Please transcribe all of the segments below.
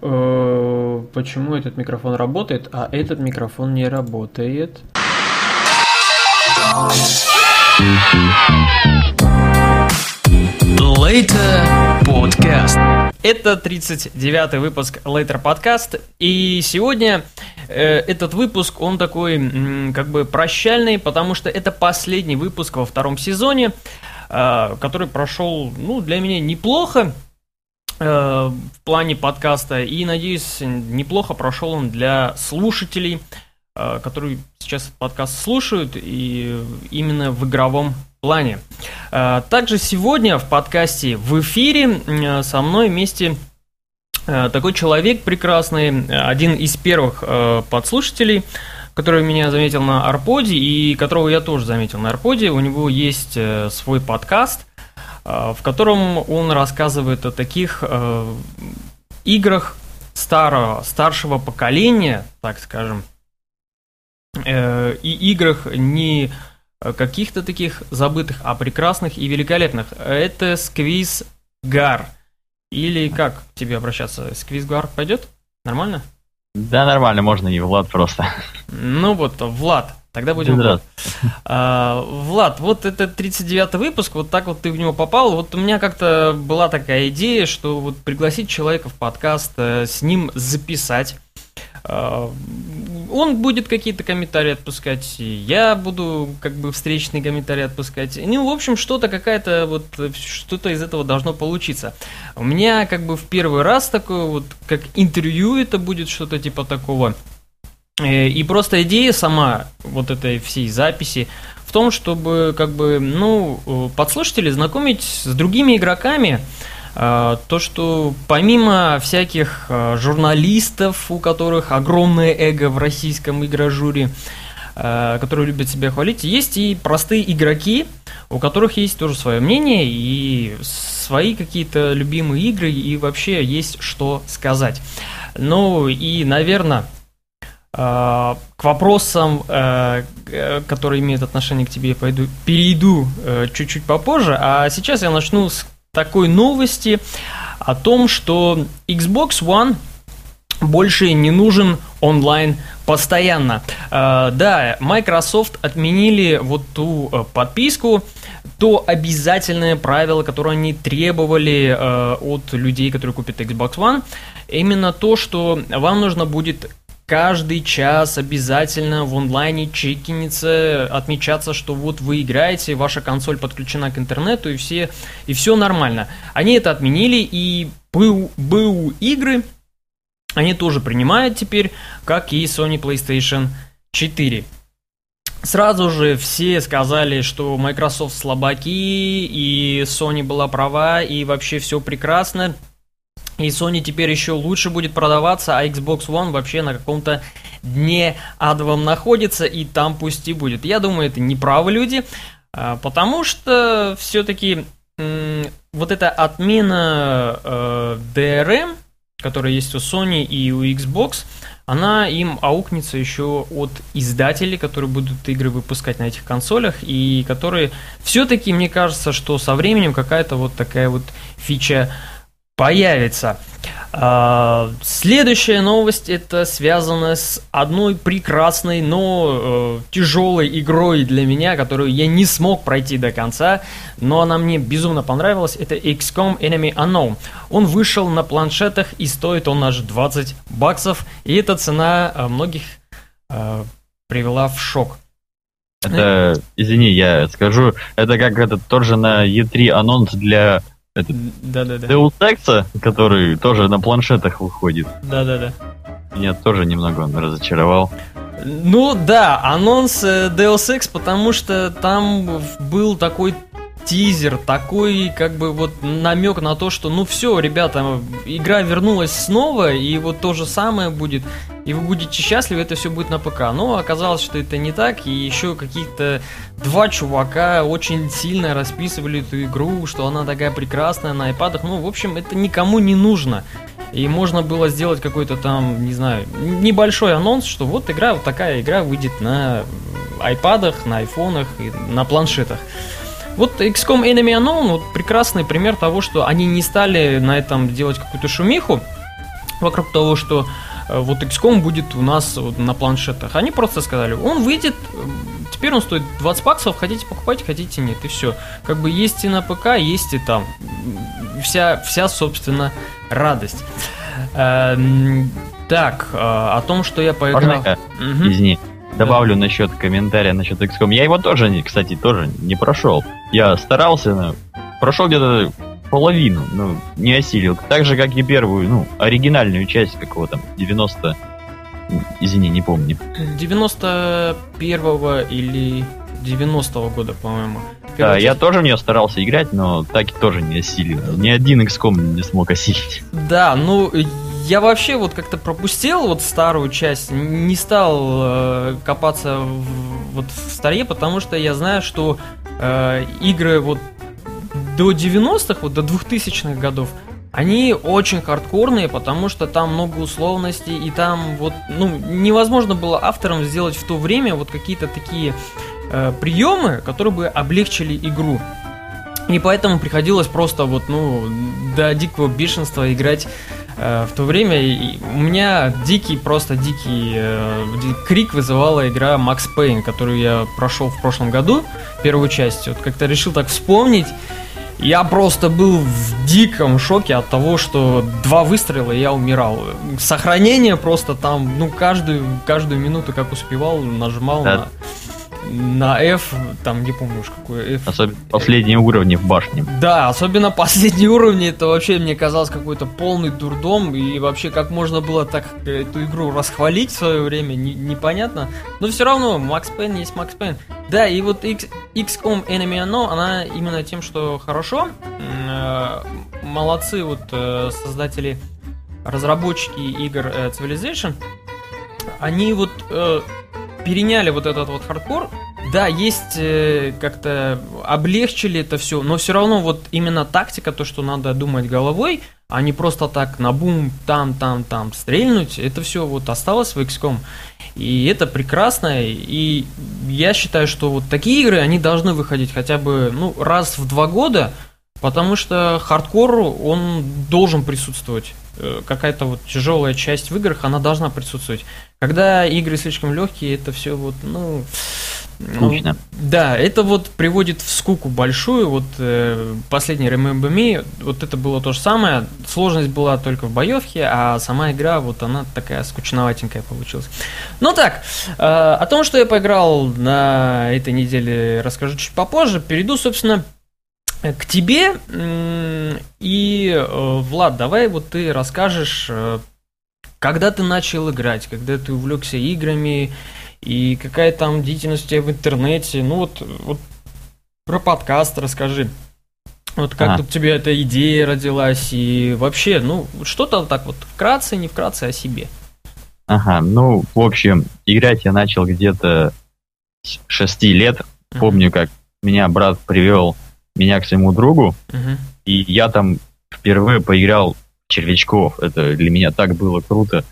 Э, почему этот микрофон работает, а этот микрофон не работает? Later Podcast. Это 39-й выпуск Later Podcast. И сегодня э, этот выпуск, он такой, м, как бы прощальный, потому что это последний выпуск во втором сезоне, э, который прошел, ну, для меня неплохо в плане подкаста. И, надеюсь, неплохо прошел он для слушателей, э, которые сейчас этот подкаст слушают, и именно в игровом плане. Э, Также сегодня в подкасте в эфире э, со мной вместе э, такой человек прекрасный, э, один из первых э, подслушателей, который меня заметил на Арподе и которого я тоже заметил на Арподе. У него есть э, свой подкаст, э, в котором он рассказывает о таких э, играх старого, старшего поколения, так скажем, э, и играх не каких-то таких забытых, а прекрасных и великолепных. Это Сквиз Гар. Или как к тебе обращаться? Сквиз Гар пойдет? Нормально? Да, нормально, можно не Влад просто. Ну вот, Влад. Тогда будем... Влад. А, Влад, вот это 39-й выпуск, вот так вот ты в него попал. Вот у меня как-то была такая идея, что вот пригласить человека в подкаст, э, с ним записать. А, Он будет какие-то комментарии отпускать, я буду как бы встречные комментарии отпускать. Ну, в общем, что-то какая-то вот, что-то из этого должно получиться. У меня как бы в первый раз такое вот, как интервью это будет что-то типа такого. Э, И просто идея сама вот этой всей записи в том, чтобы как бы, ну, э, подслушателей знакомить с другими игроками, а, то, что помимо всяких журналистов, у которых огромное эго в российском игражуре, а, которые любят себя хвалить, есть и простые игроки, у которых есть тоже свое мнение и свои какие-то любимые игры, и вообще есть что сказать. Ну и, наверное, к вопросам, которые имеют отношение к тебе, пойду, перейду чуть-чуть попозже, а сейчас я начну с такой новости о том, что Xbox One больше не нужен онлайн постоянно. Э, да, Microsoft отменили вот ту э, подписку, то обязательное правило, которое они требовали э, от людей, которые купят Xbox One, именно то, что вам нужно будет каждый час обязательно в онлайне чекиниться, отмечаться, что вот вы играете, ваша консоль подключена к интернету, и все, и все нормально. Они это отменили, и БУ, БУ игры они тоже принимают теперь, как и Sony PlayStation 4. Сразу же все сказали, что Microsoft слабаки, и Sony была права, и вообще все прекрасно. И Sony теперь еще лучше будет продаваться, а Xbox One вообще на каком-то дне адовом находится, и там пусть и будет. Я думаю, это неправы люди, а, потому что все-таки вот эта отмена э, DRM, которая есть у Sony и у Xbox, она им аукнется еще от издателей, которые будут игры выпускать на этих консолях, и которые все-таки, мне кажется, что со временем какая-то вот такая вот фича появится. А, следующая новость это связано с одной прекрасной, но э, тяжелой игрой для меня, которую я не смог пройти до конца, но она мне безумно понравилась. Это XCOM Enemy Unknown. Он вышел на планшетах и стоит он аж 20 баксов, и эта цена э, многих э, привела в шок. Это, извини, я скажу, это как этот тоже на E3 анонс для да-да-да. Deus Ex, который тоже на планшетах выходит. Да-да-да. Меня тоже немного он разочаровал. Ну да, анонс э, Deus Ex, потому что там был такой тизер, такой как бы вот намек на то, что ну все, ребята, игра вернулась снова, и вот то же самое будет, и вы будете счастливы, это все будет на ПК. Но оказалось, что это не так, и еще какие-то два чувака очень сильно расписывали эту игру, что она такая прекрасная на айпадах. Ну, в общем, это никому не нужно. И можно было сделать какой-то там, не знаю, небольшой анонс, что вот игра, вот такая игра выйдет на айпадах, на айфонах и на планшетах. Вот XCOM Enemy Unknown вот прекрасный пример того, что они не стали на этом делать какую-то шумиху, вокруг того, что э, вот XCOM будет у нас вот на планшетах. Они просто сказали, он выйдет, теперь он стоит 20 баксов, хотите покупать, хотите нет, и все. Как бы есть и на ПК, есть и там. Вся, вся собственно, радость. Эм, так, э, о том, что я поиграл... Угу. Извини. Добавлю да. насчет комментария насчет XCOM. Я его тоже, кстати, тоже не прошел. Я старался, прошел где-то половину, ну, не осилил. Так же, как и первую, ну, оригинальную часть какого там, 90... Извини, не помню. 91-го или 90-го года, по-моему. Да, часть. я тоже в нее старался играть, но так и тоже не осилил. Ни один XCOM не смог осилить. Да, ну, я вообще вот как-то пропустил вот старую часть, не стал э, копаться в, вот в старе, потому что я знаю, что э, игры вот до 90-х, вот до 2000-х годов, они очень хардкорные, потому что там много условностей, и там вот, ну, невозможно было авторам сделать в то время вот какие-то такие э, приемы, которые бы облегчили игру. И поэтому приходилось просто вот, ну, до дикого бешенства играть в то время. У меня дикий, просто дикий э, крик вызывала игра Max Payne, которую я прошел в прошлом году, первую часть. Вот как-то решил так вспомнить. Я просто был в диком шоке от того, что два выстрела и я умирал. Сохранение просто там, ну, каждую, каждую минуту, как успевал, нажимал да. на на F, там не помню уж какой F. Особенно последние уровни в башне. Да, особенно последние уровни, это вообще мне казалось какой-то полный дурдом, и вообще как можно было так эту игру расхвалить в свое время, не, непонятно. Но все равно, Макс Пейн есть Макс Пейн. Да, и вот X, XCOM Enemy Unknown, она именно тем, что хорошо. Э, молодцы вот э, создатели, разработчики игр э, Civilization. Они вот переняли вот этот вот хардкор. Да, есть э, как-то облегчили это все, но все равно вот именно тактика, то, что надо думать головой, а не просто так на бум, там, там, там стрельнуть, это все вот осталось в XCOM. И это прекрасно, и я считаю, что вот такие игры, они должны выходить хотя бы, ну, раз в два года, потому что хардкор, он должен присутствовать. Э, какая-то вот тяжелая часть в играх, она должна присутствовать. Когда игры слишком легкие, это все вот, ну... Скучно. Ну, да, это вот приводит в скуку большую. Вот э, последний Remember Me, вот это было то же самое. Сложность была только в боевке, а сама игра, вот она такая скучноватенькая получилась. Ну так, э, о том, что я поиграл на этой неделе, расскажу чуть попозже. Перейду, собственно, к тебе. И, э, Влад, давай вот ты расскажешь, э, когда ты начал играть, когда ты увлекся играми, и какая там деятельность у тебя в интернете. Ну вот, вот про подкаст расскажи. Вот как ага. тут тебе эта идея родилась, и вообще, ну, что-то так вот вкратце, не вкратце о себе. Ага, ну, в общем, играть я начал где-то с 6 лет. Помню, как меня брат привел меня к своему другу, uh-huh. и я там впервые поиграл в червячков. Это для меня так было круто.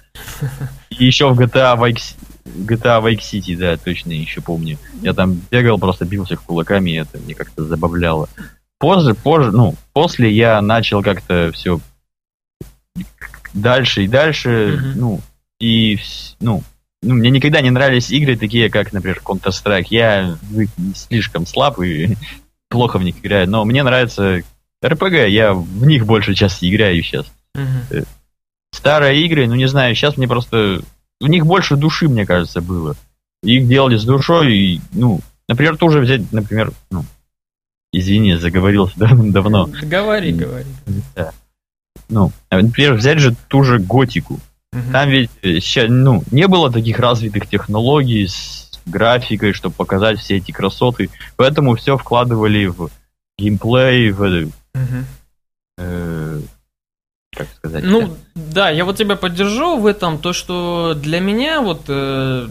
И еще в GTA Vice, GTA Vice City, да, точно еще помню. Я там бегал, просто бился кулаками, и это мне как-то забавляло. Позже, позже, ну, после я начал как-то все дальше и дальше, uh-huh. ну, и, ну, ну, мне никогда не нравились игры такие, как, например, Counter-Strike. Я слишком слаб и плохо в них играю, но мне нравится РПГ, я в них больше часто играю сейчас. Uh-huh. Старые игры, ну не знаю, сейчас мне просто... В них больше души, мне кажется, было. Их делали с душой, и, ну, например, тоже взять, например, ну, извини, заговорился давно. Говори, говори. Да. Ну, например, взять же ту же готику. Uh-huh. Там ведь сейчас, ну, не было таких развитых технологий с графикой, чтобы показать все эти красоты. Поэтому все вкладывали в геймплей, в... Угу. Э, как сказать? Ну, да, я вот тебя поддержу в этом, то, что для меня вот... Э,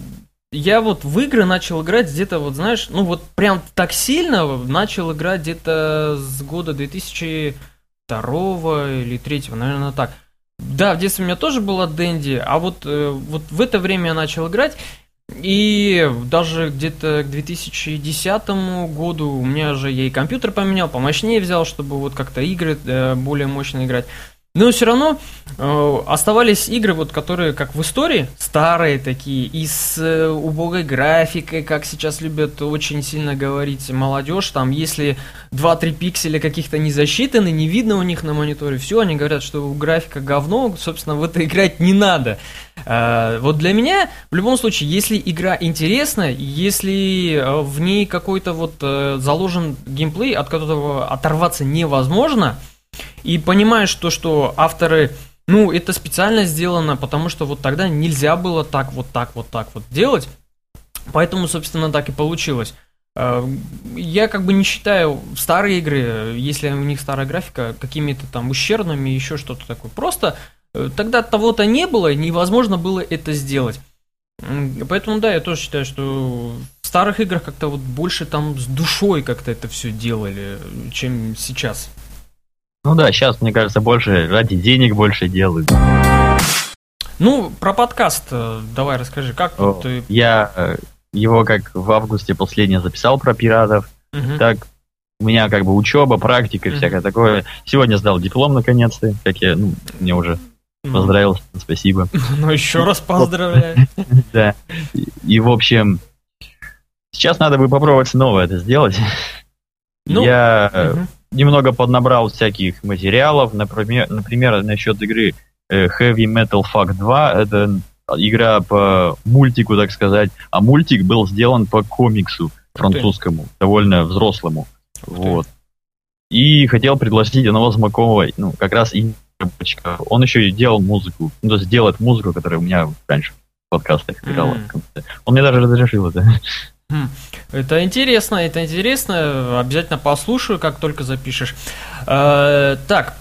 я вот в игры начал играть где-то, вот знаешь, ну вот прям так сильно начал играть где-то с года 2002 или 2003, наверное, так. Да, в детстве у меня тоже была Дэнди, а вот, э, вот в это время я начал играть, и даже где-то к 2010 году у меня же я и компьютер поменял, помощнее взял, чтобы вот как-то игры э, более мощно играть. Но все равно э, оставались игры, вот, которые, как в истории, старые такие, и с э, убогой графикой, как сейчас любят очень сильно говорить молодежь. Там, если 2-3 пикселя каких-то не засчитаны, не видно у них на мониторе, все, они говорят, что графика говно, собственно, в это играть не надо. Э, вот для меня, в любом случае, если игра интересна, если э, в ней какой-то вот э, заложен геймплей, от которого оторваться невозможно – и понимаешь то, что авторы, ну, это специально сделано, потому что вот тогда нельзя было так, вот так, вот так вот делать. Поэтому, собственно, так и получилось. Э, я как бы не считаю старые игры, если у них старая графика, какими-то там ущербными, еще что-то такое. Просто э, тогда того-то не было, невозможно было это сделать. Поэтому, да, я тоже считаю, что в старых играх как-то вот больше там с душой как-то это все делали, чем сейчас. Ну да, сейчас, мне кажется, больше ради денег больше делают. Ну, про подкаст э, давай расскажи, как О, ты... Я э, его как в августе последний записал про пиратов, угу. так у меня как бы учеба, практика, угу. всякое такое. Сегодня сдал диплом наконец-то, как я, ну, мне уже ну. поздравил, спасибо. Ну, еще раз поздравляю. Да. И, в общем, сейчас надо бы попробовать снова это сделать. Ну, я немного поднабрал всяких материалов, например, например насчет игры э, Heavy Metal Fuck 2, это игра по мультику, так сказать, а мультик был сделан по комиксу французскому, довольно взрослому. Вот. И хотел пригласить одного знакомого, ну, как раз и он еще и делал музыку, ну, то есть делает музыку, которая у меня раньше в подкастах играла. Mm. Он мне даже разрешил это. Хм, это интересно, это интересно. Обязательно послушаю, как только запишешь. Э, так,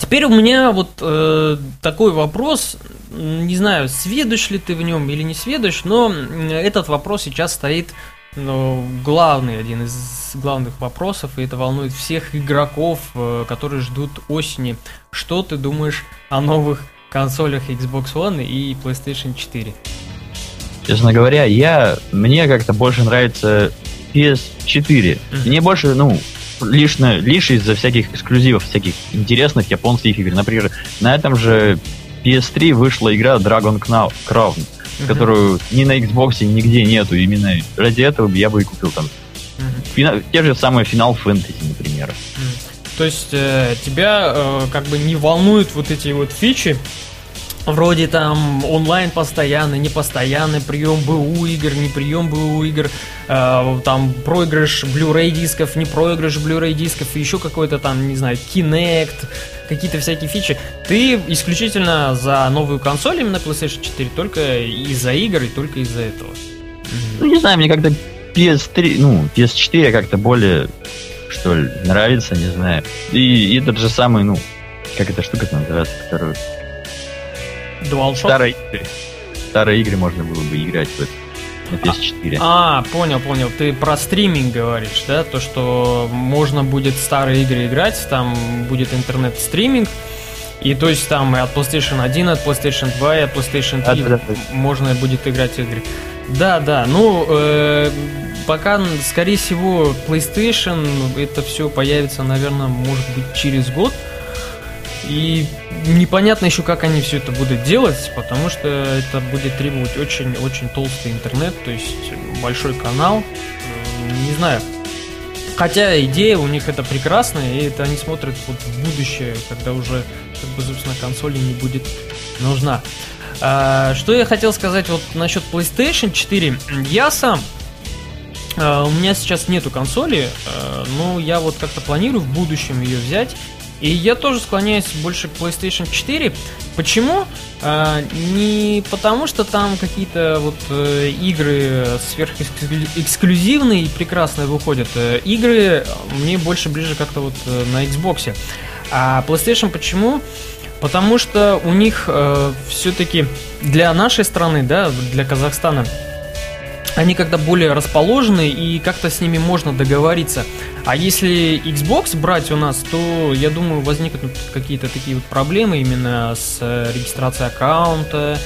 теперь у меня вот э, такой вопрос. Не знаю, сведущ ли ты в нем или не сведущ, но этот вопрос сейчас стоит ну, главный, один из главных вопросов, и это волнует всех игроков, э, которые ждут осени. Что ты думаешь о новых консолях Xbox One и PlayStation 4? Честно говоря, я мне как-то больше нравится PS4. Mm-hmm. Мне больше, ну, лишь, лишь из-за всяких эксклюзивов, всяких интересных японских игр. Например, на этом же PS3 вышла игра Dragon Crown, mm-hmm. которую ни на Xbox нигде нету. Именно ради этого я бы и купил там. Mm-hmm. Фина- те же самые Final Fantasy, например. Mm-hmm. То есть э, тебя э, как бы не волнуют вот эти вот фичи, вроде там онлайн постоянный, непостоянный, прием БУ игр, не прием БУ игр, э, там проигрыш Blu-ray дисков, не проигрыш Blu-ray дисков, еще какой-то там, не знаю, Kinect, какие-то всякие фичи. Ты исключительно за новую консоль именно PlayStation 4, только из-за игр и только из-за этого. Ну, не знаю, мне как-то PS3, ну, PS4 как-то более, что ли, нравится, не знаю. И, и этот же самый, ну, как эта штука называется, которую DualShock? Старые игры. Старые игры можно было бы играть в это на PS4. А, понял, понял. Ты про стриминг говоришь, да? То, что можно будет старые игры играть, там будет интернет-стриминг, и то есть там и от PlayStation 1, от PlayStation 2, и от PlayStation 3 а, да, да, да. можно будет играть игры. Да, да, ну, э, пока, скорее всего, PlayStation, это все появится, наверное, может быть, через год. И непонятно еще, как они все это будут делать, потому что это будет требовать очень-очень толстый интернет, то есть большой канал. Не знаю. Хотя идея у них это прекрасная, и это они смотрят вот в будущее, когда уже, как бы, собственно, консоли не будет нужна. А, что я хотел сказать вот насчет PlayStation 4. Я сам Uh, у меня сейчас нету консоли, uh, но я вот как-то планирую в будущем ее взять. И я тоже склоняюсь больше к PlayStation 4. Почему? А, не потому, что там какие-то вот э, игры сверхэксклюзивные и прекрасные выходят. Э, игры мне больше ближе как-то вот э, на Xbox. А PlayStation почему? Потому что у них э, все-таки для нашей страны, да, для Казахстана, они как-то более расположены и как-то с ними можно договориться. А если Xbox брать у нас, то, я думаю, возникнут какие-то такие вот проблемы именно с э, регистрацией аккаунта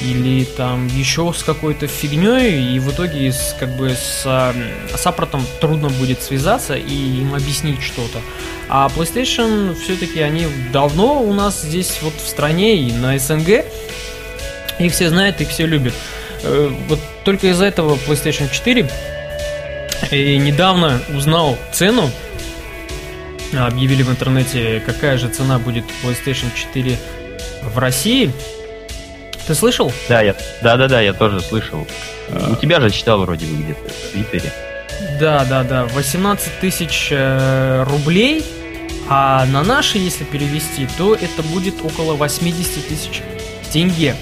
или там еще с какой-то фигней, и в итоге с, как бы с, с аппаратом трудно будет связаться и им объяснить что-то. А PlayStation все-таки они давно у нас здесь вот в стране и на СНГ, их все знают, их все любят. Э, вот только из-за этого PlayStation 4 и недавно узнал цену, объявили в интернете, какая же цена будет PlayStation 4 в России. Ты слышал? Да, я, да, да, да, я тоже слышал. А... У тебя же читал вроде бы где-то в Твиттере. Да, да, да, 18 тысяч э, рублей, а на наши, если перевести, то это будет около 80 тысяч тенге.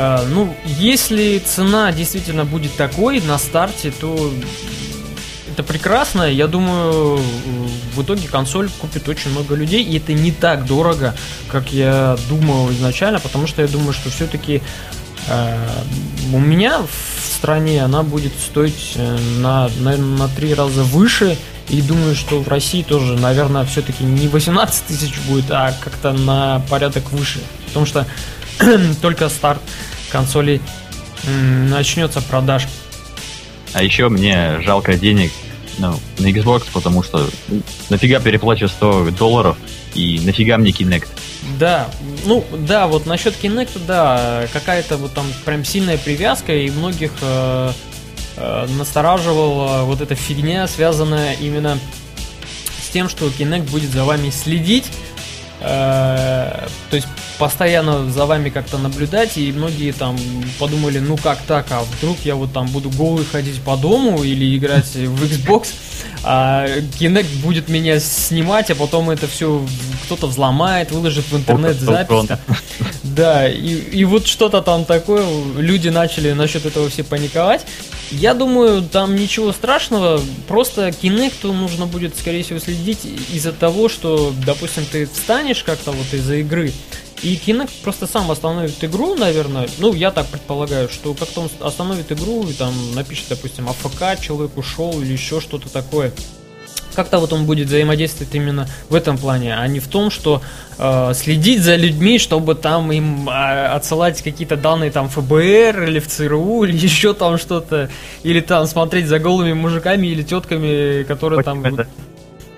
Э, ну, если цена действительно будет такой на старте, то это прекрасно. Я думаю, в итоге консоль купит очень много людей, и это не так дорого, как я думал изначально, потому что я думаю, что все-таки э, у меня в стране она будет стоить э, на, наверное, на три раза выше. И думаю, что в России тоже, наверное, все-таки не 18 тысяч будет, а как-то на порядок выше. Потому что только старт консолей начнется продаж. А еще мне жалко денег ну, на Xbox, потому что нафига переплачивать 100 долларов и нафига мне Kinect? Да, ну да, вот насчет Kinect, да, какая-то вот там прям сильная привязка, и многих э, э, настораживала вот эта фигня, связанная именно с тем, что Kinect будет за вами следить, то есть постоянно за вами как-то наблюдать, и многие там подумали, ну как так, а вдруг я вот там буду голый ходить по дому или играть в Xbox, а Kinect будет меня снимать, а потом это все кто-то взломает, выложит в интернет запись. Да, и, и вот что-то там такое, люди начали насчет этого все паниковать. Я думаю, там ничего страшного, просто Kinect нужно будет, скорее всего, следить из-за того, что, допустим, ты встанешь как-то вот из-за игры, и Kinect просто сам остановит игру, наверное. Ну, я так предполагаю, что как-то он остановит игру и там напишет, допустим, АФК, человек ушел или еще что-то такое. Как-то вот он будет взаимодействовать именно в этом плане, а не в том, что э, следить за людьми, чтобы там им э, отсылать какие-то данные там ФБР или в ЦРУ или еще там что-то, или там смотреть за голыми мужиками или тетками, которые там... Это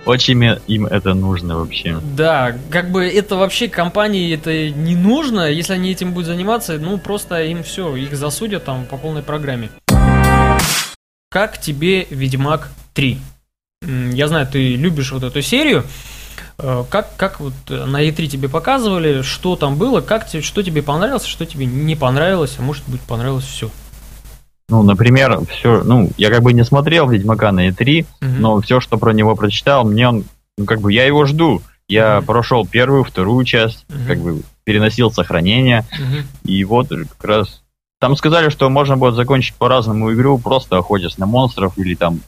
очень им это нужно вообще. Да, как бы это вообще компании это не нужно, если они этим будут заниматься, ну просто им все, их засудят там по полной программе. Как тебе Ведьмак 3? Я знаю, ты любишь вот эту серию. Э, как, как вот на E3 тебе показывали, что там было, как, что тебе понравилось, что тебе не понравилось, а может быть понравилось все? Ну, например, все, ну, я как бы не смотрел Ведьмака на E3, угу. но все, что про него прочитал, мне он, ну, как бы я его жду. Я угу. прошел первую, вторую часть, угу. как бы переносил сохранение, угу. и вот как раз там сказали, что можно будет закончить по-разному игру, просто охотясь на монстров, или там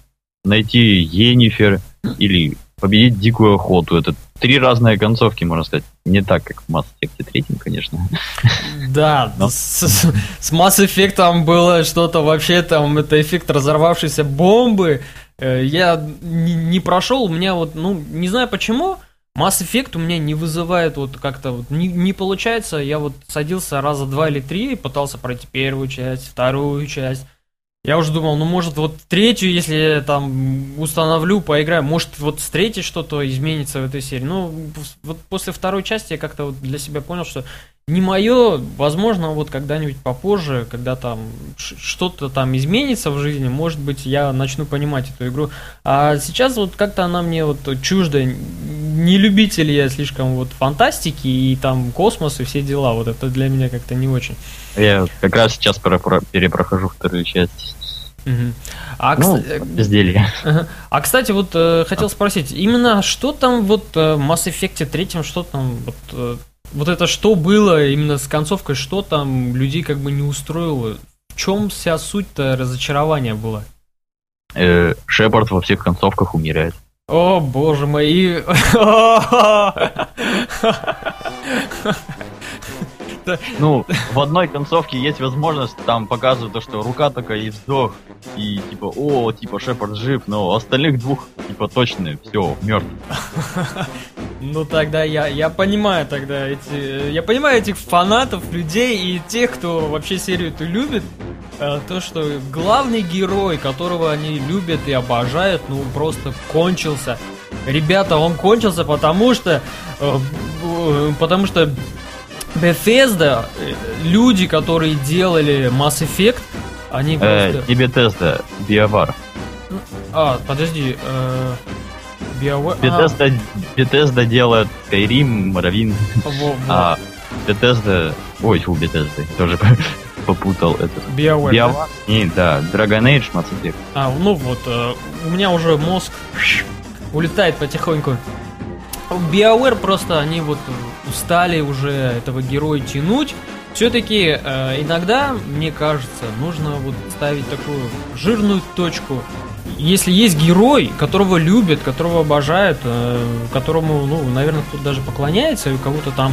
найти Енифер, или победить дикую охоту. Это три разные концовки, можно сказать. Не так, как в Mass Effect 3, конечно. Да, Но... с, с, Mass Effect было что-то вообще там, это эффект разорвавшейся бомбы. Э, я не, не прошел, у меня вот, ну, не знаю почему, Mass Effect у меня не вызывает вот как-то вот не, не получается. Я вот садился раза два или три, пытался пройти первую часть, вторую часть. Я уже думал, ну может вот третью, если там установлю, поиграю, может вот с третьей что-то изменится в этой серии. Ну, вот после второй части я как-то вот для себя понял, что не мое, возможно, вот когда-нибудь попозже, когда там что-то там изменится в жизни, может быть, я начну понимать эту игру. А сейчас вот как-то она мне вот чужда. Не любитель я слишком вот фантастики и там космос и все дела. Вот это для меня как-то не очень. Я как раз сейчас перепрохожу вторую часть. Угу. А, ну, безделье. А, кстати, вот э, хотел спросить, именно что там вот э, Mass Effect 3, что там, вот, э, вот это что было именно с концовкой, что там людей как бы не устроило? В чем вся суть-то разочарования была? Э, Шепард во всех концовках умирает. О, боже мой. Ну, в одной концовке есть возможность, там показывают то, что рука такая и вздох, и типа, о, типа Шепард жив, но остальных двух, типа, точно, все, мертв. Ну тогда я, я понимаю тогда эти, я понимаю этих фанатов, людей и тех, кто вообще серию эту любит. Э, то, что главный герой, которого они любят и обожают, ну просто кончился. Ребята, он кончился, потому что, э, потому что Bethesda, э, люди, которые делали Mass Effect, они просто... Э, не Bethesda, BioWare. А, подожди, э, BioWare... Bethesda, а. Bethesda делает Skyrim, Morrowind, а Bethesda... Ой, фу, Bethesda, тоже попутал это. BioWare, BioWare да? Не, да, Dragon Age, Mass Effect. А, ну вот, э, у меня уже мозг улетает потихоньку. BioWare просто, они вот устали уже этого героя тянуть. Все-таки э, иногда, мне кажется, нужно вот ставить такую жирную точку если есть герой, которого любят, которого обожают, э, которому, ну, наверное, кто-то даже поклоняется, и у кого-то там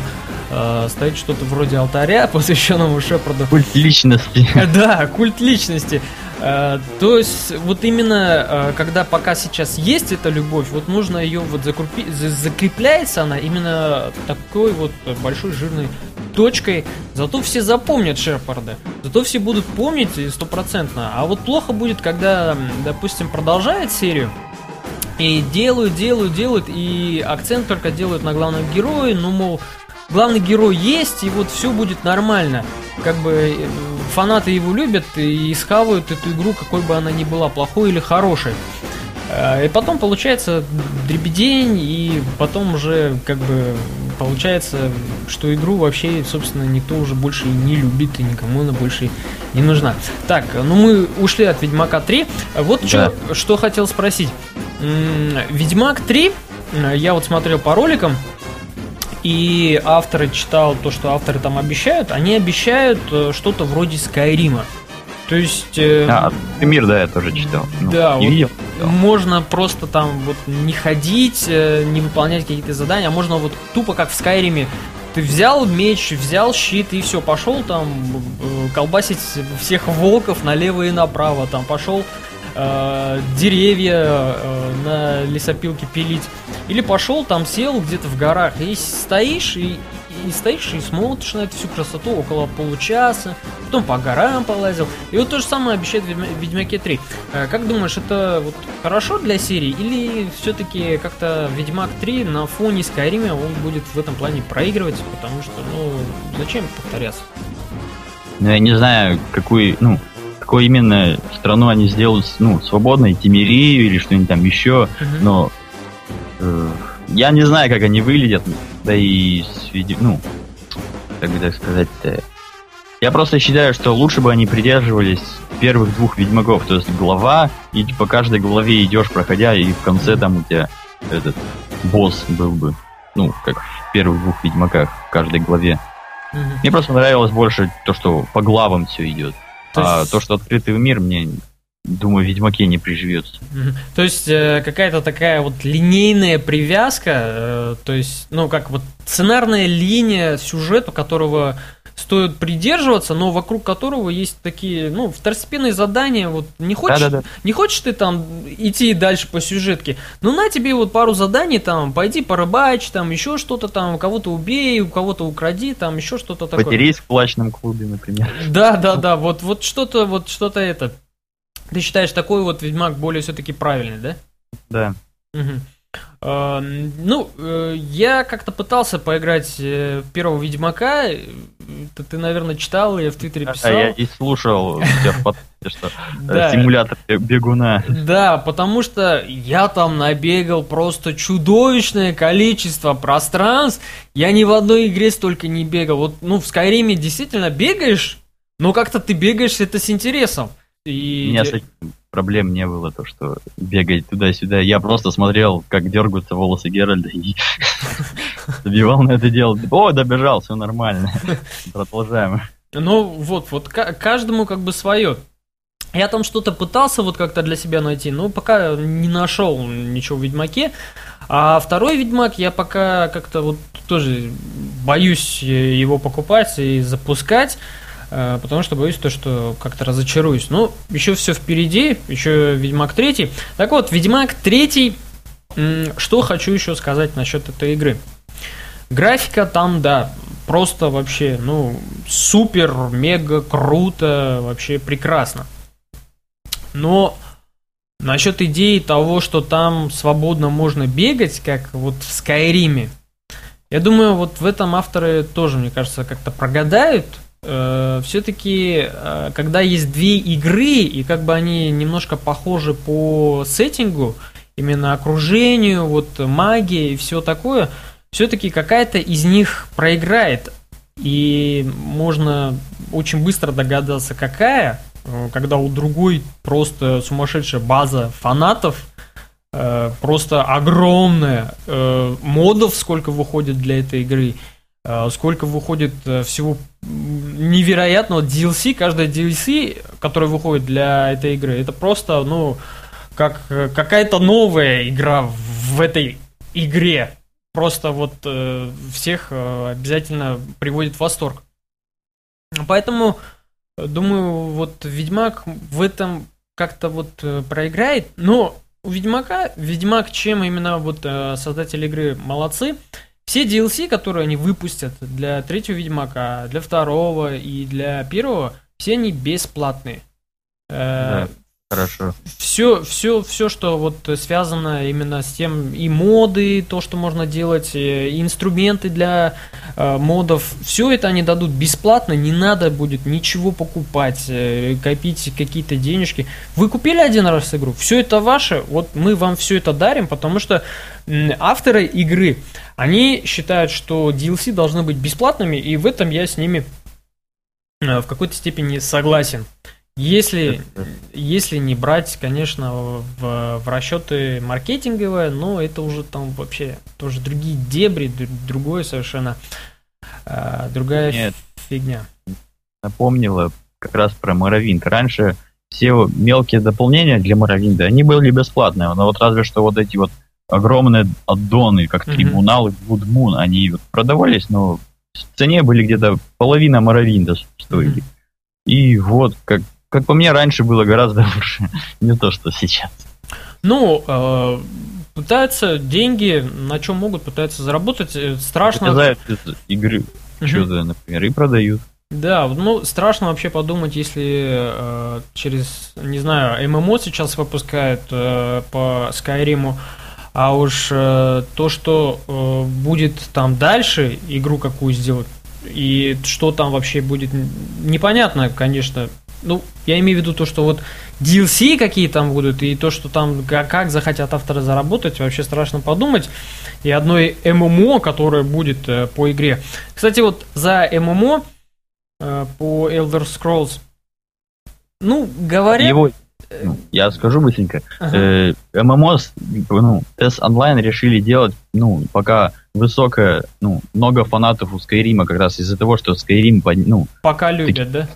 э, стоит что-то вроде алтаря, посвященному Шепарду. Культ личности. Да, культ личности. Э, то есть, вот именно, э, когда пока сейчас есть эта любовь, вот нужно ее вот закрепить, закрепляется она именно такой вот большой жирной точкой. Зато все запомнят Шепарда. Зато все будут помнить стопроцентно. А вот плохо будет, когда, допустим, продолжает серию, и делают, делают, делают, и акцент только делают на главном герое, ну, мол, главный герой есть, и вот все будет нормально. Как бы э, фанаты его любят и схавают эту игру, какой бы она ни была, плохой или хорошей. Э, и потом получается дребедень, и потом уже как бы получается, что игру вообще, собственно, никто уже больше не любит, и никому она больше не нужна. Так, ну мы ушли от Ведьмака 3. Вот да. что, что хотел спросить. Ведьмак 3, э, я вот смотрел по роликам, и авторы читал то, что авторы там обещают, они обещают э, что-то вроде Скайрима. То есть... Э, а, мир, да, я тоже читал. Ну, да, не вот видел. Можно просто там вот не ходить, э, не выполнять какие-то задания, а можно вот тупо как в Скайриме ты взял меч, взял щит и все, пошел там э, колбасить всех волков налево и направо, там пошел э, деревья э, на лесопилке пилить. Или пошел там, сел где-то в горах и стоишь и, и стоишь и смотришь на эту всю красоту около получаса, потом по горам полазил. И вот то же самое обещает Ведьмаке 3. Э, как думаешь, это вот хорошо для серии или все-таки как-то Ведьмак 3 на фоне Скайрима он будет в этом плане проигрывать, потому что, ну, зачем повторяться? Ну, я не знаю, какую, ну, какую именно страну они сделают, ну, свободной, Тимирию или что-нибудь там еще, uh-huh. но э, я не знаю, как они выглядят, да и, ну, как бы так сказать -то. Я просто считаю, что лучше бы они придерживались первых двух ведьмаков, то есть глава, и по каждой главе идешь, проходя, и в конце там у тебя этот босс был бы, ну, как в первых двух ведьмаках в каждой главе. Угу. Мне просто нравилось больше то, что по главам все идет. То а есть... то, что открытый мир, мне думаю, Ведьмаке не приживется. То есть э, какая-то такая вот линейная привязка, э, то есть, ну, как вот сценарная линия сюжета, которого стоит придерживаться, но вокруг которого есть такие, ну, второстепенные задания. Вот не хочешь, да, да, да. не хочешь ты там идти дальше по сюжетке, ну на тебе вот пару заданий там, пойди порыбачь, там еще что-то там, кого-то убей, у кого-то укради, там еще что-то такое. Потерись в плачном клубе, например. Да, да, да, вот, вот что-то, вот что-то это. Ты считаешь, такой вот Ведьмак более все-таки правильный, да? Да. Угу. Uh, ну, uh, я как-то пытался поиграть uh, первого Ведьмака. Это ты, наверное, читал, я в Твиттере писал. А я и слушал тебя в что э, симулятор бегуна. Да, потому что я там набегал просто чудовищное количество пространств. Я ни в одной игре столько не бегал. Вот, ну, в Скайриме действительно бегаешь, но как-то ты бегаешь это с интересом. И... Меня с этим проблем не было, то, что бегать туда-сюда. Я просто смотрел, как дергаются волосы Геральда и забивал на это дело. О, добежал, все нормально. Продолжаем. Ну, вот, вот каждому как бы свое. Я там что-то пытался вот как-то для себя найти, но пока не нашел ничего в Ведьмаке. А второй Ведьмак я пока как-то вот тоже боюсь его покупать и запускать. Э, потому что боюсь то, что как-то разочаруюсь. Ну, еще все впереди, еще Ведьмак 3. Так вот, Ведьмак 3 что хочу еще сказать насчет этой игры. Графика там, да, просто вообще, ну, супер, мега, круто, вообще прекрасно. Но насчет идеи того, что там свободно можно бегать, как вот в Скайриме, я думаю, вот в этом авторы тоже, мне кажется, как-то прогадают. Э, Все-таки, э, когда есть две игры, и как бы они немножко похожи по сеттингу, именно окружению, вот магии и все такое, все-таки какая-то из них проиграет. И можно очень быстро догадаться, какая, э, когда у другой просто сумасшедшая база фанатов, просто огромная, модов сколько выходит для этой игры, сколько выходит всего невероятного DLC, каждая DLC, которая выходит для этой игры, это просто, ну, как какая-то новая игра в этой игре. Просто вот э, всех э, обязательно приводит в восторг. Поэтому, э, думаю, вот Ведьмак в этом как-то вот э, проиграет, но у Ведьмака, Ведьмак, чем именно вот э, создатели игры молодцы, все DLC, которые они выпустят для третьего Ведьмака, для второго и для первого, все они бесплатные. Э, да. Хорошо. Все, все, все, что вот связано именно с тем, и моды, то, что можно делать, и инструменты для э, модов, все это они дадут бесплатно, не надо будет ничего покупать, э, копить какие-то денежки. Вы купили один раз игру, все это ваше, вот мы вам все это дарим, потому что авторы игры, они считают, что DLC должны быть бесплатными, и в этом я с ними э, в какой-то степени согласен. Если, если не брать, конечно, в, в расчеты маркетинговые, но это уже там вообще тоже другие дебри, другое совершенно, э, другая Нет. фигня. Напомнила как раз про Моровинт. Раньше все мелкие дополнения для Моровинда, они были бесплатные, но вот разве что вот эти вот огромные аддоны, как mm-hmm. Трибунал и Wood они вот продавались, но в цене были где-то половина Моровинда стоили. Mm-hmm. И вот, как как по мне, раньше было гораздо лучше. Не то, что сейчас. Ну, э, пытаются деньги, на чем могут, пытаются заработать. Э, страшно. Показают из игры угу. что-то, например, и продают. Да, ну страшно вообще подумать, если э, через, не знаю, ММО сейчас выпускают э, по Скайриму, а уж э, то, что э, будет там дальше, игру какую сделать, и что там вообще будет, непонятно, конечно, ну, я имею в виду то, что вот DLC какие там будут, и то, что там как, как захотят авторы заработать, вообще страшно подумать. И одной ММО, которое будет э, по игре. Кстати, вот за ММО э, по Elder Scrolls, ну, говоря... Его, ну, я скажу быстренько. Ага. Э, ММО, ну, тест онлайн решили делать, ну, пока высокая, ну, много фанатов у Скайрима как раз из-за того, что Skyrim, ну... Пока любят, да?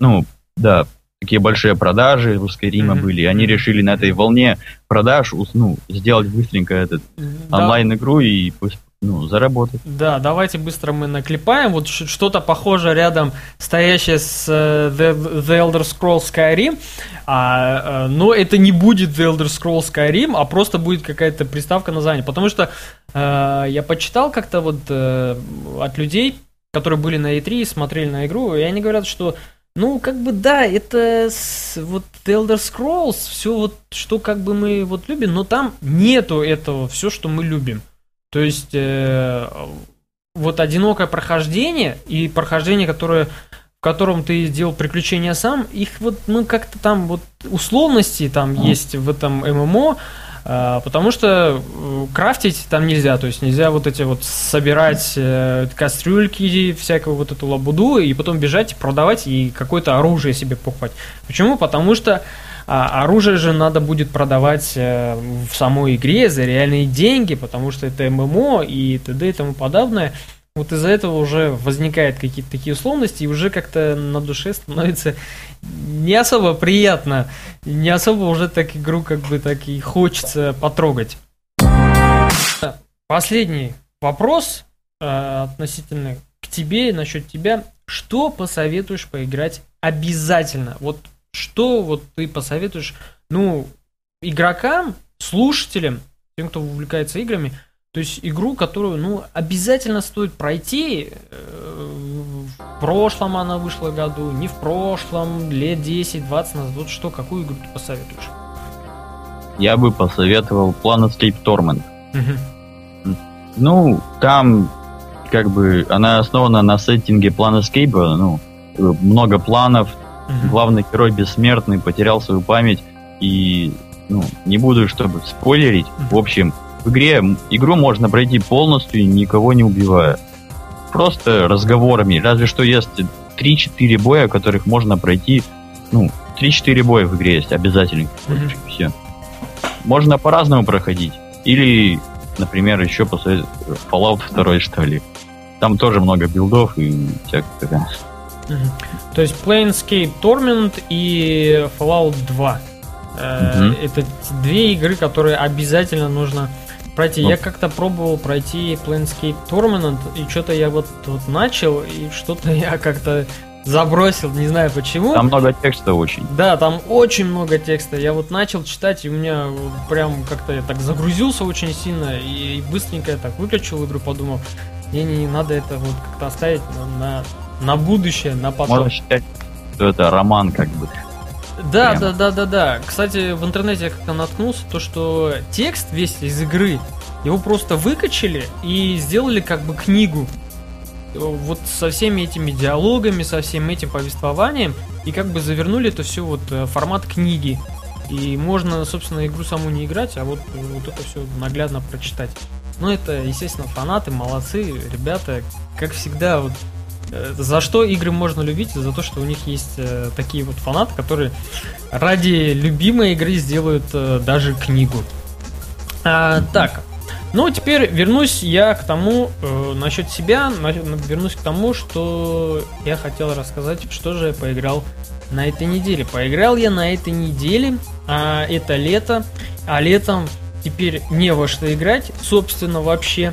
Ну, да, такие большие продажи у Skyrim mm-hmm. были. Они решили на этой волне продаж ну, сделать быстренько этот да. онлайн-игру и пусть ну, заработать. Да, давайте быстро мы наклепаем. Вот что-то похожее рядом, стоящее с uh, The, The Elder Scrolls Skyrim, а, uh, но это не будет The Elder Scrolls Skyrim, а просто будет какая-то приставка названия. Потому что uh, я почитал как-то вот от людей, которые были на E3 и смотрели на игру, и они говорят, что ну, как бы да, это с, вот Elder Scrolls, все вот, что как бы мы вот любим, но там нету этого, все, что мы любим. То есть, э, вот одинокое прохождение и прохождение, которое, в котором ты сделал приключения сам, их вот, ну, как-то там вот условности там есть в этом ММО, потому что э, крафтить там нельзя, то есть нельзя вот эти вот собирать э, кастрюльки, всякую вот эту лабуду, и потом бежать, продавать и какое-то оружие себе покупать. Почему? Потому что а, оружие же надо будет продавать э, в самой игре за реальные деньги, потому что это ММО и т.д. и тому подобное. Вот из-за этого уже возникают какие-то такие условности, и уже как-то на душе становится не особо приятно, не особо уже так игру как бы так и хочется потрогать. Последний вопрос э, относительно к тебе, насчет тебя. Что посоветуешь поиграть обязательно? Вот что вот ты посоветуешь, ну, игрокам, слушателям, тем, кто увлекается играми. То есть игру, которую, ну, обязательно стоит пройти. Э, в прошлом она вышла году, не в прошлом, лет 10-20 назад. Вот что, какую игру ты посоветуешь? Я бы посоветовал Planescape Torment. Угу. Ну, там как бы она основана на сеттинге Planescape, ну, много планов, угу. главный герой бессмертный, потерял свою память, и, ну, не буду, чтобы спойлерить, угу. в общем, в игре игру можно пройти полностью, никого не убивая. Просто разговорами. Разве что есть 3-4 боя, которых можно пройти. Ну, 3-4 боя в игре есть обязательно. Mm-hmm. Все. Можно по-разному проходить. Или, например, еще после Fallout 2, что ли. Там тоже много билдов и всякое Mm-hmm. То есть Planescape Torment и Fallout 2. Mm-hmm. Это две игры, которые обязательно нужно пройти. Ну. Я как-то пробовал пройти Planescape Tournament, и что-то я вот, вот начал, и что-то я как-то забросил, не знаю почему. Там много текста очень. Да, там очень много текста. Я вот начал читать, и у меня прям как-то я так загрузился очень сильно, и быстренько я так выключил игру, подумал, не, не, не надо это вот как-то оставить на, на, на будущее, на потом. Можно считать, что это роман как бы. Да, Прям. да, да, да, да. Кстати, в интернете я как-то наткнулся, то что текст весь из игры, его просто выкачали и сделали как бы книгу. Вот со всеми этими диалогами, со всем этим повествованием, и как бы завернули это все вот э, формат книги. И можно, собственно, игру саму не играть, а вот, вот это все наглядно прочитать. Ну, это, естественно, фанаты, молодцы, ребята, как всегда, вот Э, за что игры можно любить? За то, что у них есть э, такие вот фанаты, которые ради любимой игры сделают э, даже книгу. А, так, ну теперь вернусь я к тому, э, насчет себя, на, вернусь к тому, что я хотел рассказать, что же я поиграл на этой неделе. Поиграл я на этой неделе, а это лето, а летом теперь не во что играть, собственно, вообще.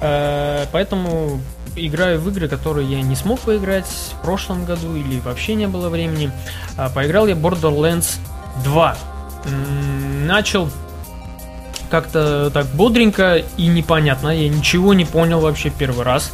Э, поэтому играю в игры, которые я не смог поиграть в прошлом году или вообще не было времени. А, поиграл я Borderlands 2. Начал как-то так бодренько и непонятно. Я ничего не понял вообще первый раз.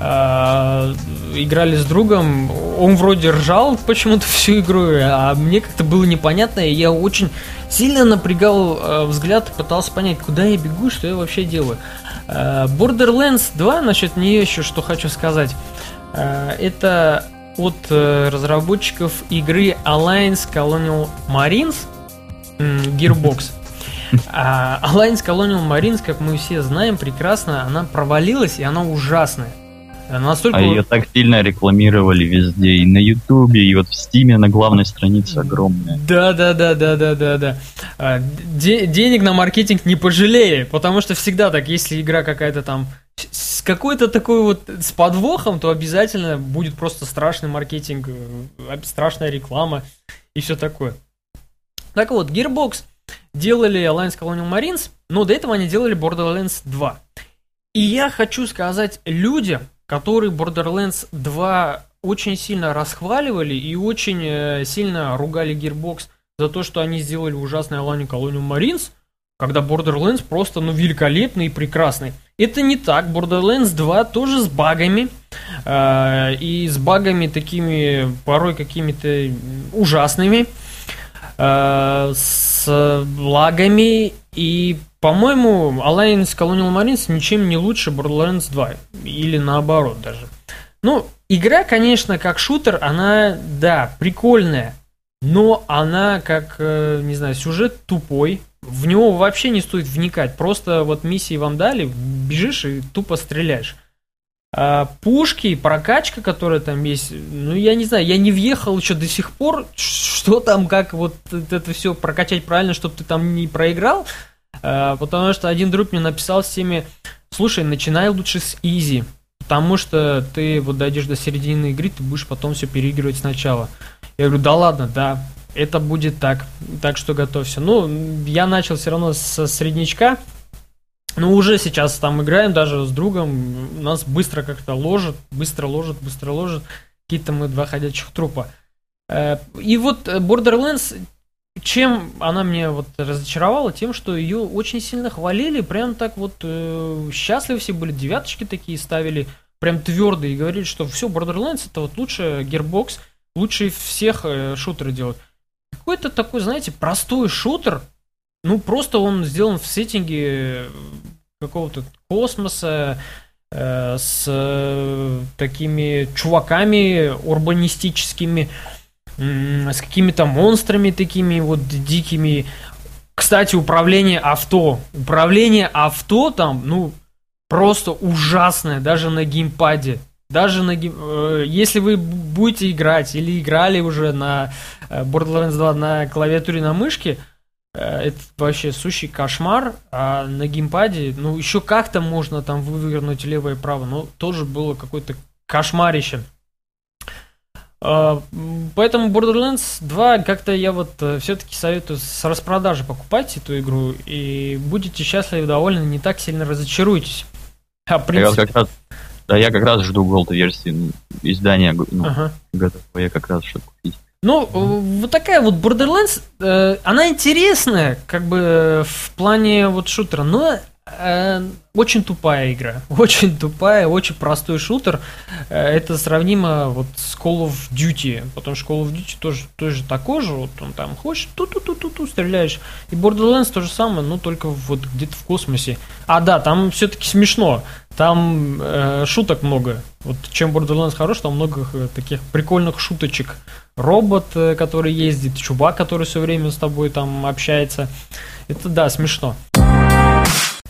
А, играли с другом, он вроде ржал почему-то всю игру, а мне как-то было непонятно, и я очень сильно напрягал а, взгляд, пытался понять, куда я бегу, что я вообще делаю. Э, Borderlands 2, насчет нее еще что хочу сказать. Э, это от э, разработчиков игры Alliance Colonial Marines Gearbox. А Alliance Colonial Marines, как мы все знаем прекрасно, она провалилась и она ужасная. Настолько... А ее так сильно рекламировали везде, и на Ютубе, и вот в Стиме на главной странице огромная. Да, да, да, да, да, да, да. А, де- денег на маркетинг не пожалея, потому что всегда так, если игра какая-то там с какой-то такой вот с подвохом, то обязательно будет просто страшный маркетинг, э, страшная реклама и все такое. Так вот, Gearbox делали Alliance Colonial Marines, но до этого они делали Borderlands 2. И я хочу сказать людям, который Borderlands 2 очень сильно расхваливали и очень э, сильно ругали Gearbox за то, что они сделали ужасный Alani Colonial Marines, когда Borderlands просто, ну, великолепный и прекрасный. Это не так. Borderlands 2 тоже с багами. Э, и с багами такими, порой какими-то ужасными. Э, с лагами и по-моему, Alliance Colonial Marines ничем не лучше Borderlands 2. Или наоборот даже. Ну, игра, конечно, как шутер, она, да, прикольная. Но она, как, э, не знаю, сюжет тупой. В него вообще не стоит вникать. Просто вот миссии вам дали, бежишь и тупо стреляешь. А пушки, прокачка, которая там есть, ну, я не знаю, я не въехал еще до сих пор, что там, как вот это все прокачать правильно, чтобы ты там не проиграл. Э, потому что один друг мне написал с теми, слушай, начинай лучше с изи, потому что ты вот дойдешь до середины игры, ты будешь потом все переигрывать сначала. Я говорю, да ладно, да, это будет так, так что готовься. Ну, я начал все равно со среднячка, но уже сейчас там играем даже с другом, нас быстро как-то ложит, быстро ложит, быстро ложит, какие-то мы два ходячих трупа. Э, и вот Borderlands чем она мне вот разочаровала? Тем, что ее очень сильно хвалили, прям так вот э, счастливы все были, девяточки такие ставили, прям твердые, и говорили, что все, Borderlands это вот лучше Gearbox, лучше всех э, шутеры делают. Какой-то такой, знаете, простой шутер, ну просто он сделан в сеттинге какого-то космоса, э, с э, такими чуваками урбанистическими, с какими-то монстрами такими вот дикими. Кстати, управление авто. Управление авто там, ну, просто ужасное, даже на геймпаде. Даже на гейм... Э, если вы будете играть или играли уже на э, Borderlands 2 на клавиатуре на мышке, э, это вообще сущий кошмар. А на геймпаде, ну, еще как-то можно там вывернуть левое и право, но тоже было какое-то кошмарище. А, поэтому Borderlands 2 как-то я вот э, все-таки советую с распродажи покупать эту игру и будете счастливы довольны, не так сильно разочаруетесь. А, принципе... я как раз, да, я как раз жду голд версии издания ну, ага. готового я как раз чтобы купить. Ну, вот такая вот Borderlands, э, она интересная, как бы в плане вот шутера, но Э, очень тупая игра. Очень тупая, очень простой шутер. Э, это сравнимо вот с Call of Duty. Потому что Call of Duty тоже, тоже такой же. Вот он там хочешь, ту-ту-ту-ту-ту стреляешь. И Borderlands то же самое, но только вот где-то в космосе. А да, там все-таки смешно. Там э, шуток много. Вот чем Borderlands хорош, там много таких прикольных шуточек. Робот, э, который ездит, чувак, который все время с тобой там общается. Это да, смешно.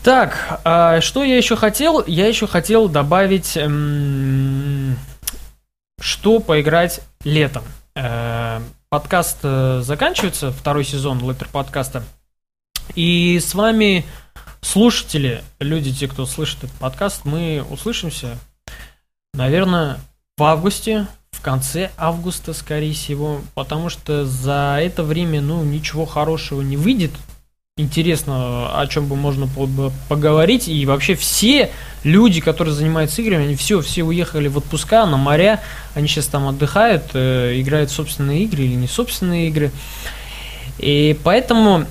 Так, а что я еще хотел? Я еще хотел добавить, эм, что поиграть летом. Э, подкаст э, заканчивается, второй сезон Леттер подкаста. И с вами слушатели, люди, те, кто слышит этот подкаст, мы услышимся, наверное, в августе, в конце августа, скорее всего, потому что за это время, ну, ничего хорошего не выйдет, интересно, о чем бы можно поговорить. И вообще все люди, которые занимаются играми, они все, все уехали в отпуска на моря, они сейчас там отдыхают, э, играют собственные игры или не собственные игры. И поэтому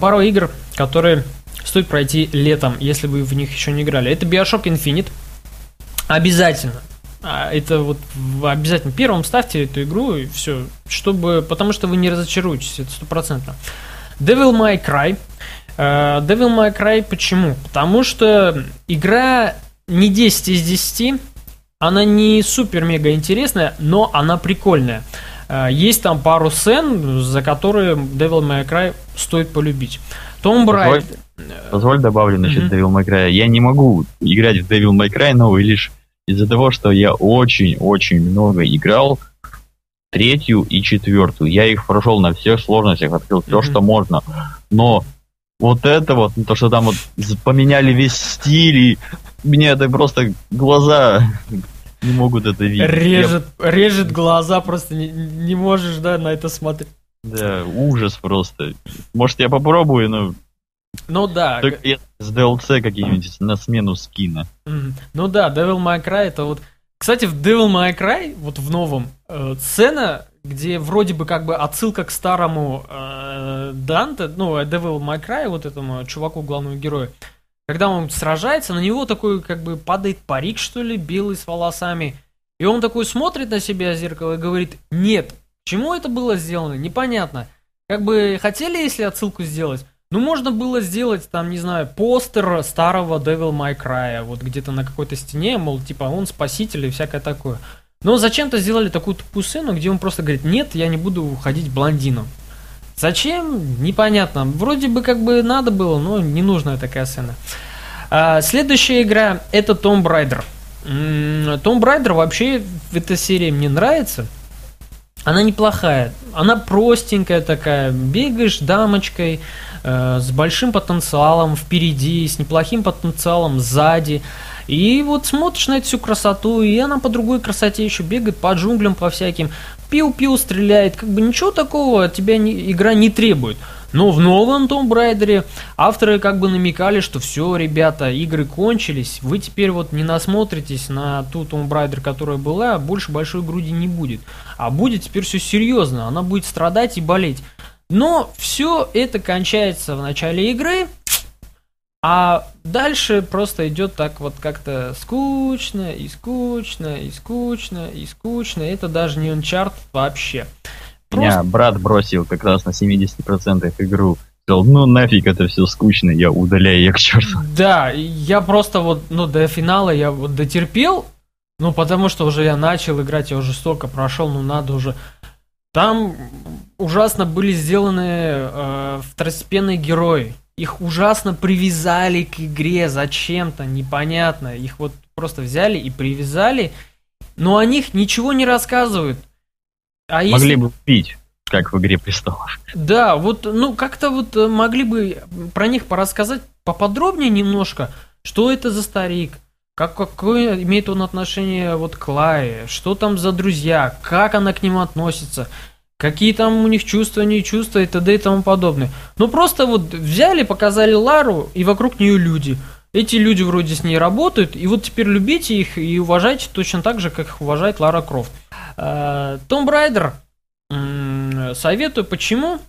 пару игр, которые стоит пройти летом, если вы в них еще не играли. Это Bioshock Infinite. Обязательно. А, это вот обязательно первым ставьте эту игру и все, чтобы, потому что вы не разочаруетесь, это стопроцентно. Devil May Cry. Uh, Devil May Cry почему? Потому что игра не 10 из 10, она не супер-мега интересная, но она прикольная. Uh, есть там пару сцен, за которые Devil May Cry стоит полюбить. Том Брайт... Позволь добавлю насчет mm-hmm. Devil May Cry. Я не могу играть в Devil May Cry новый лишь из-за того, что я очень-очень много играл третью и четвертую. Я их прошел на всех сложностях, открыл все, mm-hmm. что можно. Но вот это вот, то, что там вот поменяли весь стиль, и мне это просто глаза не могут это видеть. Режет, я... режет глаза, просто не, не можешь, да, на это смотреть. Да, ужас просто. Может, я попробую, но... Ну да. Только с DLC какие-нибудь на смену скина. Ну да, Devil May Cry это вот кстати, в Devil May Cry, вот в новом, э, сцена, где вроде бы как бы отсылка к старому э, Данте, ну, Devil May Cry, вот этому чуваку, главному герою, когда он сражается, на него такой как бы падает парик, что ли, белый с волосами, и он такой смотрит на себя в зеркало и говорит, нет, чему это было сделано, непонятно. Как бы хотели, если отсылку сделать, ну, можно было сделать, там, не знаю, постер старого Devil May Cry, вот где-то на какой-то стене, мол, типа, он спаситель и всякое такое. Но зачем-то сделали такую тупую сцену, где он просто говорит, нет, я не буду ходить блондином. Зачем? Непонятно. Вроде бы как бы надо было, но не нужная такая сцена. А, следующая игра это Tomb Raider. Tomb Raider вообще в этой серии мне нравится. Она неплохая. Она простенькая такая. Бегаешь дамочкой, Э, с большим потенциалом впереди, с неплохим потенциалом сзади. И вот смотришь на эту всю красоту, и она по другой красоте еще бегает по джунглям, по всяким. Пиу-пиу стреляет, как бы ничего такого тебя не, игра не требует. Но в новом Tomb Raider авторы как бы намекали, что все, ребята, игры кончились, вы теперь вот не насмотритесь на ту Tomb Raider, которая была, больше большой груди не будет. А будет теперь все серьезно, она будет страдать и болеть. Но все это кончается в начале игры, а дальше просто идет так вот как-то скучно и скучно и скучно и скучно. Это даже не Uncharted вообще. Просто... Меня брат бросил как раз на 70% игру. Сказал, ну нафиг это все скучно, я удаляю ее к черту. Да, я просто вот, ну до финала я вот дотерпел, ну потому что уже я начал играть, я уже столько прошел, ну надо уже там ужасно были сделаны э, второстепенные герои. Их ужасно привязали к игре зачем-то, непонятно. Их вот просто взяли и привязали, но о них ничего не рассказывают. А Могли если... бы пить, как в «Игре престолов». Да, вот, ну, как-то вот э, могли бы про них порассказать поподробнее немножко, что это за старик, как, какое имеет он отношение вот к Лае? Что там за друзья? Как она к нему относится? Какие там у них чувства, не чувства и т.д. и тому подобное. Ну просто вот взяли, показали Лару, и вокруг нее люди. Эти люди вроде с ней работают, и вот теперь любите их и уважайте точно так же, как их уважает Лара Крофт. Tomb Raider советую, почему?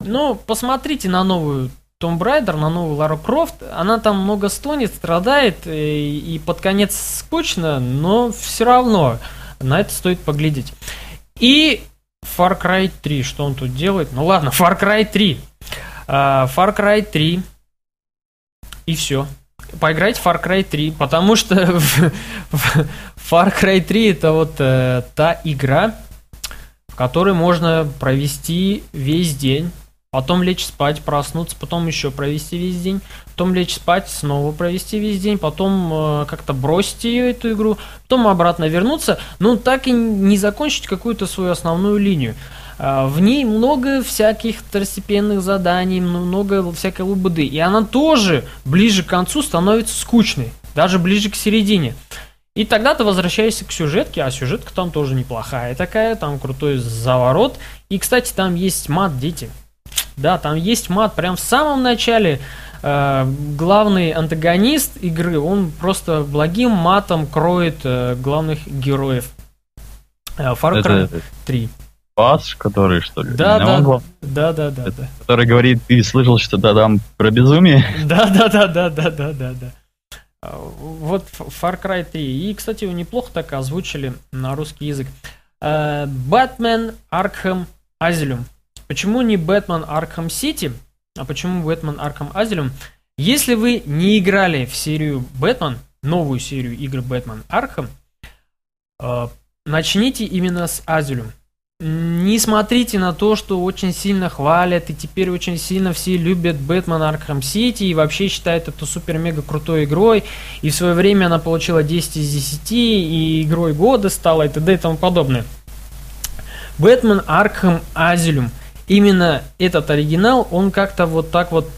Ну, посмотрите на новую Tomb Raider на новую Лару Крофт, она там много стонет, страдает, и, э, и под конец скучно, но все равно на это стоит поглядеть. И Far Cry 3, что он тут делает? Ну ладно, Far Cry 3. Uh, Far Cry 3. И все. Поиграйте в Far Cry 3, потому что Far Cry 3 это вот э, та игра, в которой можно провести весь день потом лечь спать, проснуться, потом еще провести весь день, потом лечь спать, снова провести весь день, потом э, как-то бросить ее, эту игру, потом обратно вернуться, но так и не закончить какую-то свою основную линию. Э, в ней много всяких второстепенных заданий, много всякой лабуды, и она тоже ближе к концу становится скучной, даже ближе к середине. И тогда ты возвращаешься к сюжетке, а сюжетка там тоже неплохая такая, там крутой заворот. И, кстати, там есть мат дети. Да, там есть мат прям в самом начале. Э, главный антагонист игры, он просто благим матом кроет э, главных героев. Э, Far Cry 3. Пас, который, что ли? Да, да, да, да, да, да. Который говорит, ты слышал что-то там про безумие? Да, да, да, да, да, да, да, да. Вот Far Cry 3. И, кстати, его неплохо так озвучили на русский язык. Batman Arkham Asylum. Почему не Бэтмен Арkham Сити, а почему Бэтмен Арkham Asylum? Если вы не играли в серию Бэтмен, новую серию игр Бэтмен Арkham, э, начните именно с Asylum. Не смотрите на то, что очень сильно хвалят, и теперь очень сильно все любят Бэтмен Арkham Сити, и вообще считают это супер-мега крутой игрой, и в свое время она получила 10 из 10, и игрой года стала, и т.д. и тому подобное. Бэтмен Арkham Asylum – именно этот оригинал, он как-то вот так вот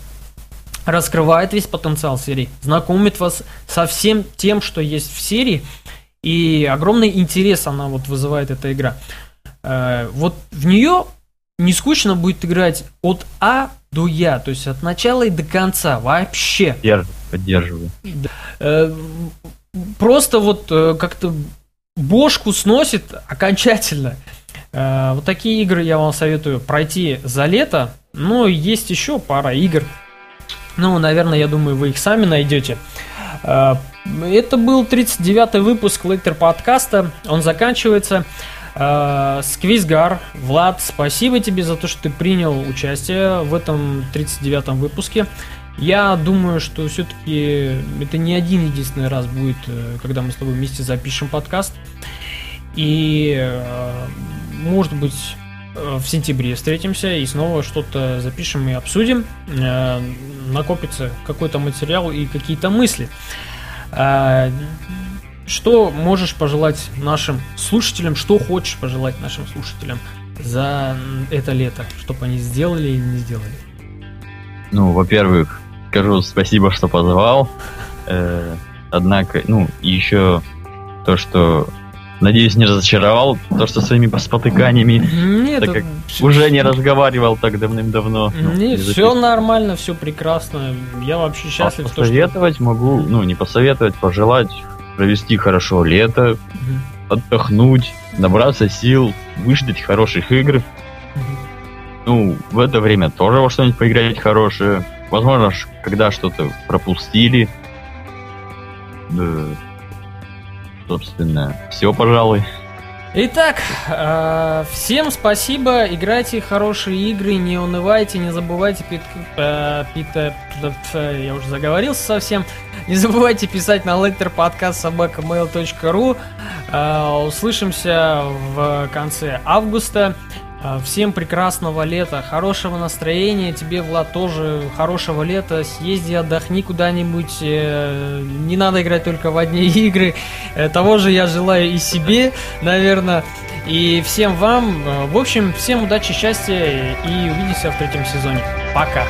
раскрывает весь потенциал серии, знакомит вас со всем тем, что есть в серии, и огромный интерес она вот вызывает эта игра. Э, вот в нее не скучно будет играть от А до Я, то есть от начала и до конца вообще. Поддерживаю. поддерживаю. Э, просто вот э, как-то бошку сносит окончательно. Вот такие игры я вам советую пройти за лето. Ну, есть еще пара игр. Ну, наверное, я думаю, вы их сами найдете. Это был 39-й выпуск Лектор подкаста. Он заканчивается. Э, Сквизгар, Влад, спасибо тебе за то, что ты принял участие в этом 39-м выпуске. Я думаю, что все-таки это не один единственный раз будет, когда мы с тобой вместе запишем подкаст. И может быть, э, в сентябре встретимся и снова что-то запишем и обсудим. Э, накопится какой-то материал и какие-то мысли. Э, что можешь пожелать нашим слушателям, что хочешь пожелать нашим слушателям за это лето, чтобы они сделали или не сделали? Ну, во-первых, скажу спасибо, что позвал. Однако, ну, еще то, что Надеюсь, не разочаровал то, что своими спотыканиями Нет, так как все, уже не разговаривал так давным-давно. Ну, Нет, не все нормально, все прекрасно. Я вообще счастлив. А посоветовать что... могу, ну не посоветовать, пожелать провести хорошо лето, угу. отдохнуть, набраться сил, выждать хороших игр. Угу. ну, в это время тоже во что-нибудь поиграть хорошее. Возможно, когда что-то пропустили. Да, собственно, все, пожалуй. Итак, э, всем спасибо, играйте хорошие игры, не унывайте, не забывайте пит, э, пит, э, я уже заговорился совсем, не забывайте писать на lectorpodcast.mail.ru Услышимся в конце августа. А, всем прекрасного лета, хорошего настроения, тебе, Влад, тоже хорошего лета, съезди, отдохни куда-нибудь, э, не надо играть только в одни игры, э, того же я желаю и себе, наверное, и всем вам, э, в общем, всем удачи, счастья и увидимся в третьем сезоне. Пока!